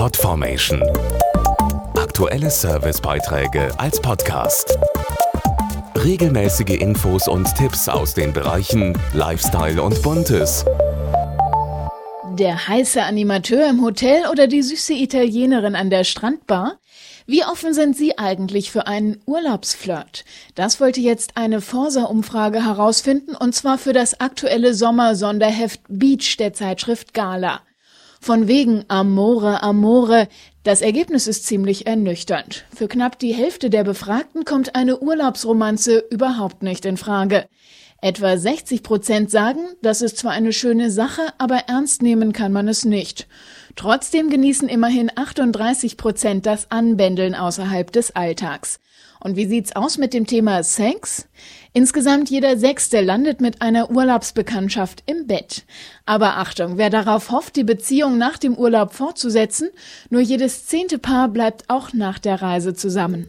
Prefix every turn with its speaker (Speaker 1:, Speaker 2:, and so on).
Speaker 1: Podformation. Aktuelle Servicebeiträge als Podcast. Regelmäßige Infos und Tipps aus den Bereichen Lifestyle und Buntes.
Speaker 2: Der heiße Animateur im Hotel oder die süße Italienerin an der Strandbar? Wie offen sind Sie eigentlich für einen Urlaubsflirt? Das wollte jetzt eine Forsa-Umfrage herausfinden und zwar für das aktuelle Sommersonderheft Beach der Zeitschrift Gala. Von wegen Amore, Amore. Das Ergebnis ist ziemlich ernüchternd. Für knapp die Hälfte der Befragten kommt eine Urlaubsromanze überhaupt nicht in Frage. Etwa 60 Prozent sagen, das ist zwar eine schöne Sache, aber ernst nehmen kann man es nicht. Trotzdem genießen immerhin 38 Prozent das Anbändeln außerhalb des Alltags. Und wie sieht's aus mit dem Thema Sex? Insgesamt jeder Sechste landet mit einer Urlaubsbekanntschaft im Bett. Aber Achtung, wer darauf hofft, die Beziehung nach dem Urlaub fortzusetzen, nur jedes zehnte Paar bleibt auch nach der Reise zusammen.